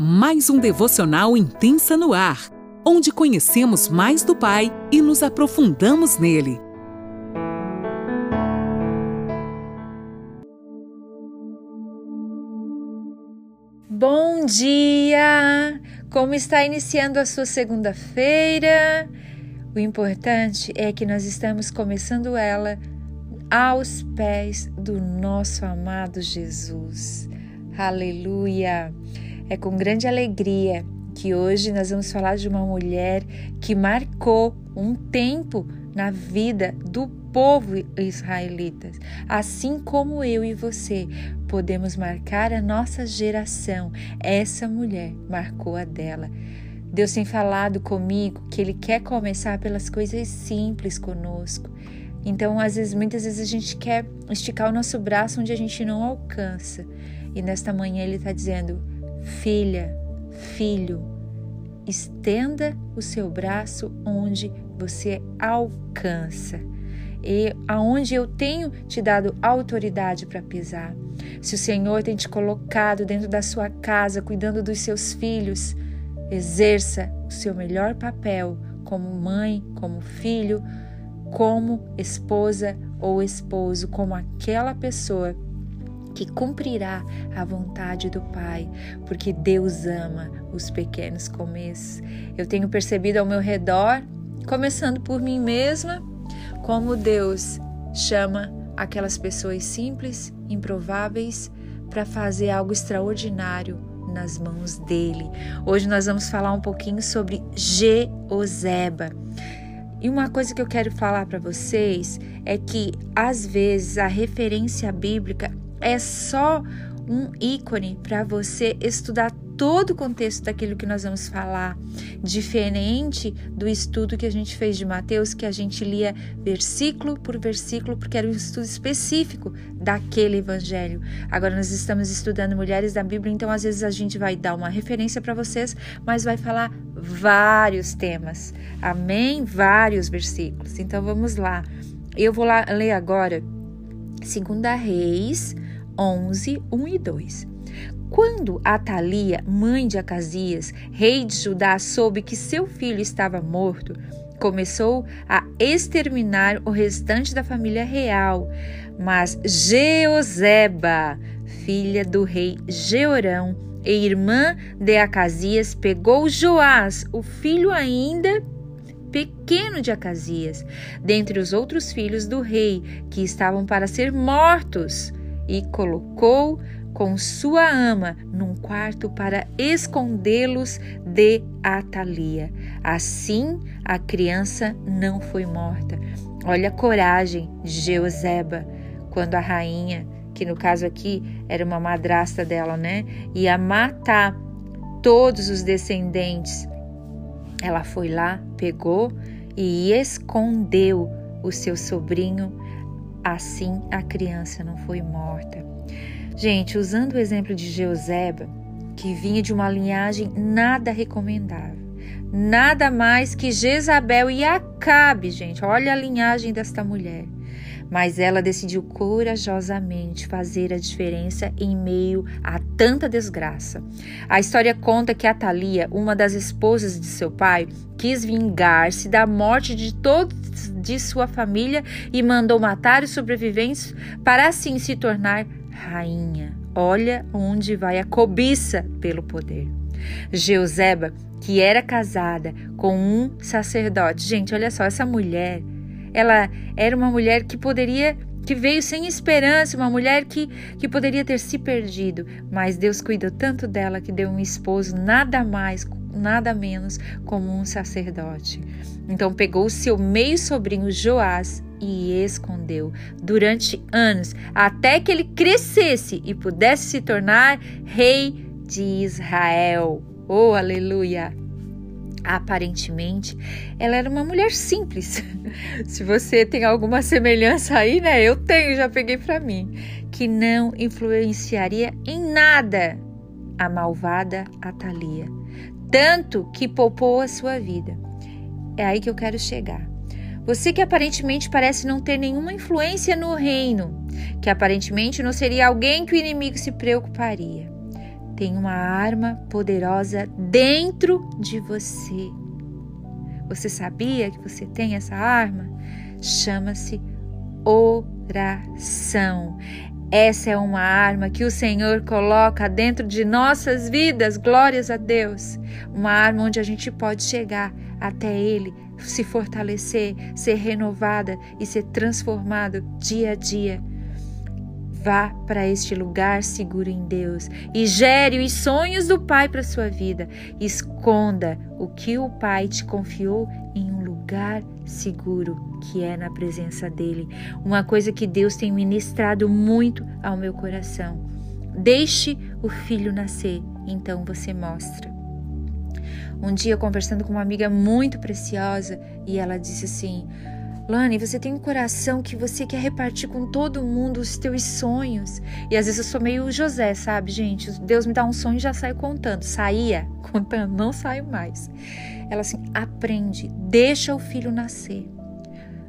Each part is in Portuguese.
mais um devocional intensa no ar, onde conhecemos mais do Pai e nos aprofundamos nele. Bom dia! Como está iniciando a sua segunda-feira? O importante é que nós estamos começando ela aos pés do nosso amado Jesus. Aleluia! É com grande alegria que hoje nós vamos falar de uma mulher que marcou um tempo na vida do povo israelita, assim como eu e você podemos marcar a nossa geração. Essa mulher marcou a dela. Deus tem falado comigo que Ele quer começar pelas coisas simples conosco. Então, às vezes, muitas vezes a gente quer esticar o nosso braço onde a gente não alcança. E nesta manhã Ele está dizendo: Filha, filho, estenda o seu braço onde você alcança e aonde eu tenho te dado autoridade para pisar. Se o Senhor tem te colocado dentro da sua casa, cuidando dos seus filhos, exerça o seu melhor papel como mãe, como filho, como esposa ou esposo, como aquela pessoa que cumprirá a vontade do Pai, porque Deus ama os pequenos começos. Eu tenho percebido ao meu redor, começando por mim mesma, como Deus chama aquelas pessoas simples, improváveis, para fazer algo extraordinário nas mãos dele. Hoje nós vamos falar um pouquinho sobre Jeozeba. E uma coisa que eu quero falar para vocês é que às vezes a referência bíblica é só um ícone para você estudar todo o contexto daquilo que nós vamos falar, diferente do estudo que a gente fez de Mateus, que a gente lia versículo por versículo, porque era um estudo específico daquele evangelho. Agora nós estamos estudando mulheres da Bíblia, então às vezes a gente vai dar uma referência para vocês, mas vai falar vários temas. Amém? Vários versículos. Então vamos lá. Eu vou lá ler agora Segunda Reis 11, 1 e 2. Quando Atalia, mãe de Acasias, rei de Judá, soube que seu filho estava morto, começou a exterminar o restante da família real. Mas Jeozeba, filha do rei Jeorão e irmã de Acasias, pegou Joás, o filho ainda pequeno de Acasias, dentre os outros filhos do rei que estavam para ser mortos, e colocou com sua ama num quarto para escondê-los de Atalia. Assim a criança não foi morta. Olha a coragem de Jeozeba quando a rainha, que no caso aqui era uma madrasta dela, né, ia matar todos os descendentes ela foi lá, pegou e escondeu o seu sobrinho, assim a criança não foi morta. Gente, usando o exemplo de Jeuseba, que vinha de uma linhagem nada recomendável, nada mais que Jezabel e Acabe, gente, olha a linhagem desta mulher mas ela decidiu corajosamente fazer a diferença em meio a tanta desgraça. A história conta que Atalia, uma das esposas de seu pai, quis vingar-se da morte de todos de sua família e mandou matar os sobreviventes para assim se tornar rainha. Olha onde vai a cobiça pelo poder. Jeuseba, que era casada com um sacerdote. Gente, olha só, essa mulher ela era uma mulher que poderia que veio sem esperança, uma mulher que, que poderia ter se perdido, mas Deus cuidou tanto dela que deu um esposo nada mais, nada menos como um sacerdote. Então pegou seu meio sobrinho Joás e escondeu durante anos, até que ele crescesse e pudesse se tornar rei de Israel. Oh, aleluia! Aparentemente, ela era uma mulher simples. Se você tem alguma semelhança aí, né? Eu tenho, já peguei para mim, que não influenciaria em nada a malvada Atalia, tanto que poupou a sua vida. É aí que eu quero chegar. Você que aparentemente parece não ter nenhuma influência no reino, que aparentemente não seria alguém que o inimigo se preocuparia tem uma arma poderosa dentro de você. Você sabia que você tem essa arma? Chama-se oração. Essa é uma arma que o Senhor coloca dentro de nossas vidas, glórias a Deus. Uma arma onde a gente pode chegar até Ele, se fortalecer, ser renovada e ser transformado dia a dia. Vá para este lugar seguro em Deus e gere os sonhos do Pai para sua vida. Esconda o que o Pai te confiou em um lugar seguro que é na presença dele. Uma coisa que Deus tem ministrado muito ao meu coração. Deixe o filho nascer, então você mostra. Um dia conversando com uma amiga muito preciosa e ela disse assim: Lani, você tem um coração que você quer repartir com todo mundo os teus sonhos. E às vezes eu sou meio José, sabe, gente? Deus me dá um sonho e já saio contando. Saía contando, não saio mais. Ela assim, aprende, deixa o filho nascer.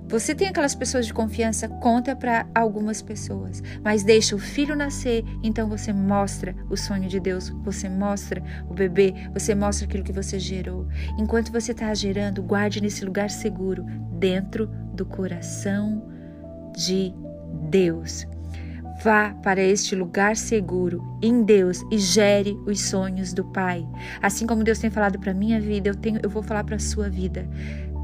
Você tem aquelas pessoas de confiança, conta para algumas pessoas, mas deixa o filho nascer, então você mostra o sonho de Deus, você mostra o bebê, você mostra aquilo que você gerou. Enquanto você está gerando, guarde nesse lugar seguro, dentro do coração de Deus. Vá para este lugar seguro em Deus e gere os sonhos do Pai. Assim como Deus tem falado para minha vida, eu tenho, eu vou falar para a sua vida.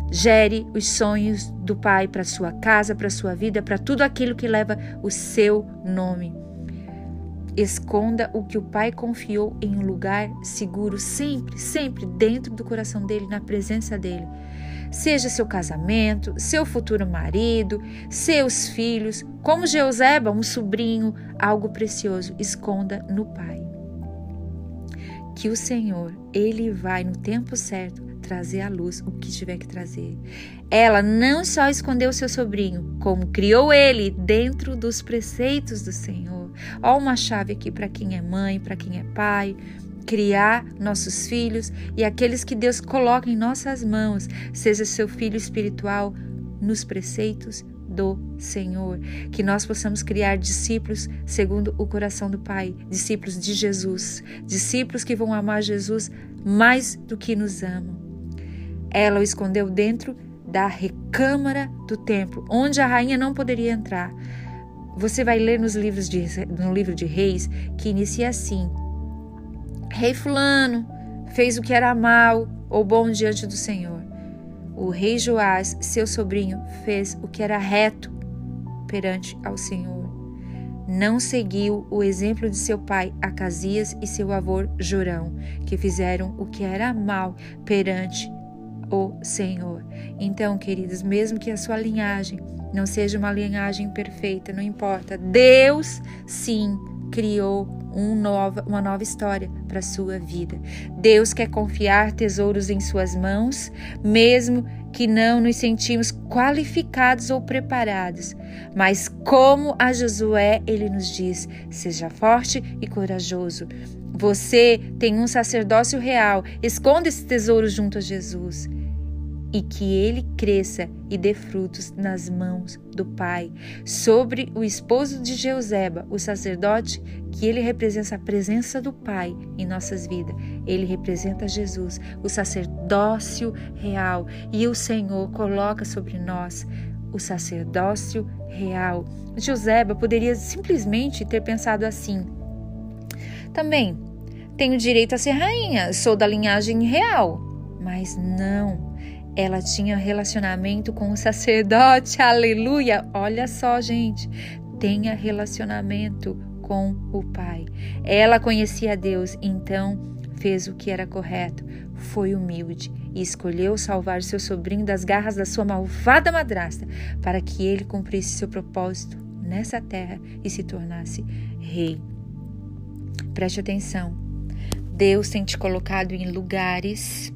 Gere os sonhos do Pai para sua casa, para sua vida, para tudo aquilo que leva o seu nome. Esconda o que o Pai confiou em um lugar seguro, sempre, sempre dentro do coração dele, na presença dele. Seja seu casamento, seu futuro marido, seus filhos, como Jeuseba, um sobrinho, algo precioso, esconda no Pai. Que o Senhor, ele vai no tempo certo trazer à luz o que tiver que trazer. Ela não só escondeu seu sobrinho, como criou ele dentro dos preceitos do Senhor. Ó, uma chave aqui para quem é mãe, para quem é pai. Criar nossos filhos e aqueles que Deus coloca em nossas mãos, seja seu filho espiritual, nos preceitos do Senhor. Que nós possamos criar discípulos segundo o coração do Pai, discípulos de Jesus, discípulos que vão amar Jesus mais do que nos amam. Ela o escondeu dentro da recâmara do templo, onde a rainha não poderia entrar. Você vai ler nos livros de, no livro de Reis que inicia assim: Rei Fulano fez o que era mal ou bom diante do Senhor. O rei Joás, seu sobrinho, fez o que era reto perante ao Senhor. Não seguiu o exemplo de seu pai Acasias e seu avô Jorão, que fizeram o que era mal perante o Senhor. Então, queridos, mesmo que a sua linhagem não seja uma linhagem perfeita, não importa. Deus sim criou um nova, uma nova história para a sua vida. Deus quer confiar tesouros em suas mãos, mesmo que não nos sentimos qualificados ou preparados. Mas como a Josué, ele nos diz: seja forte e corajoso. Você tem um sacerdócio real. Esconda esse tesouro junto a Jesus e que ele cresça e dê frutos nas mãos do Pai. Sobre o esposo de Jeuseba, o sacerdote, que ele representa a presença do Pai em nossas vidas. Ele representa Jesus, o sacerdócio real. E o Senhor coloca sobre nós o sacerdócio real. Joseba poderia simplesmente ter pensado assim: também tenho direito a ser rainha, sou da linhagem real. Mas não. Ela tinha relacionamento com o sacerdote, aleluia! Olha só, gente, tenha relacionamento com o Pai. Ela conhecia Deus, então fez o que era correto, foi humilde e escolheu salvar seu sobrinho das garras da sua malvada madrasta, para que ele cumprisse seu propósito nessa terra e se tornasse rei. Preste atenção. Deus tem te colocado em lugares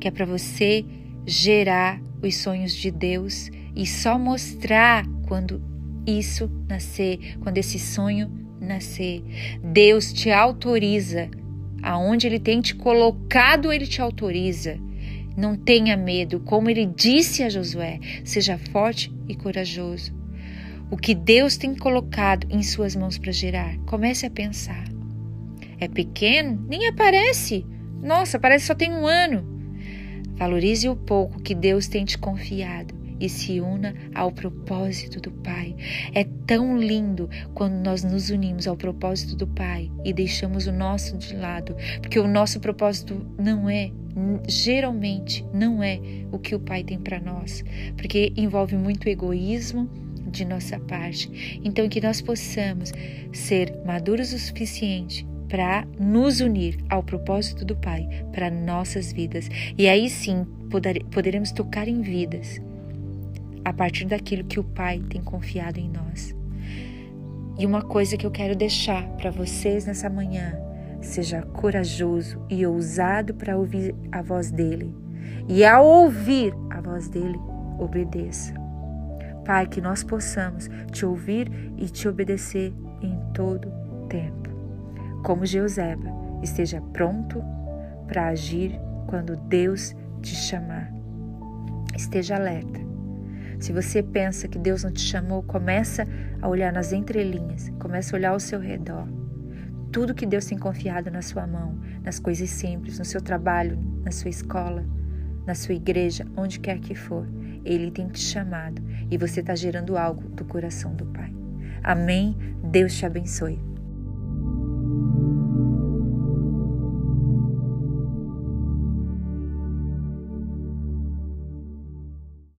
que é para você gerar os sonhos de Deus e só mostrar quando isso nascer, quando esse sonho nascer. Deus te autoriza. Aonde Ele tem te colocado, Ele te autoriza. Não tenha medo, como ele disse a Josué, seja forte e corajoso. O que Deus tem colocado em suas mãos para gerar, comece a pensar. é pequeno, nem aparece. Nossa, parece que só tem um ano. Valorize o pouco que Deus tem te confiado e se una ao propósito do Pai. É tão lindo quando nós nos unimos ao propósito do Pai e deixamos o nosso de lado, porque o nosso propósito não é geralmente não é o que o Pai tem para nós, porque envolve muito egoísmo de nossa parte. Então que nós possamos ser maduros o suficiente para nos unir ao propósito do Pai para nossas vidas. E aí sim poder, poderemos tocar em vidas a partir daquilo que o Pai tem confiado em nós. E uma coisa que eu quero deixar para vocês nessa manhã: seja corajoso e ousado para ouvir a voz dele. E ao ouvir a voz dele, obedeça. Pai, que nós possamos te ouvir e te obedecer em todo tempo. Como Jeuseba, esteja pronto para agir quando Deus te chamar. Esteja alerta se você pensa que Deus não te chamou, começa a olhar nas entrelinhas, começa a olhar ao seu redor. Tudo que Deus tem confiado na sua mão, nas coisas simples, no seu trabalho, na sua escola, na sua igreja, onde quer que for, Ele tem te chamado e você está gerando algo do coração do Pai. Amém? Deus te abençoe.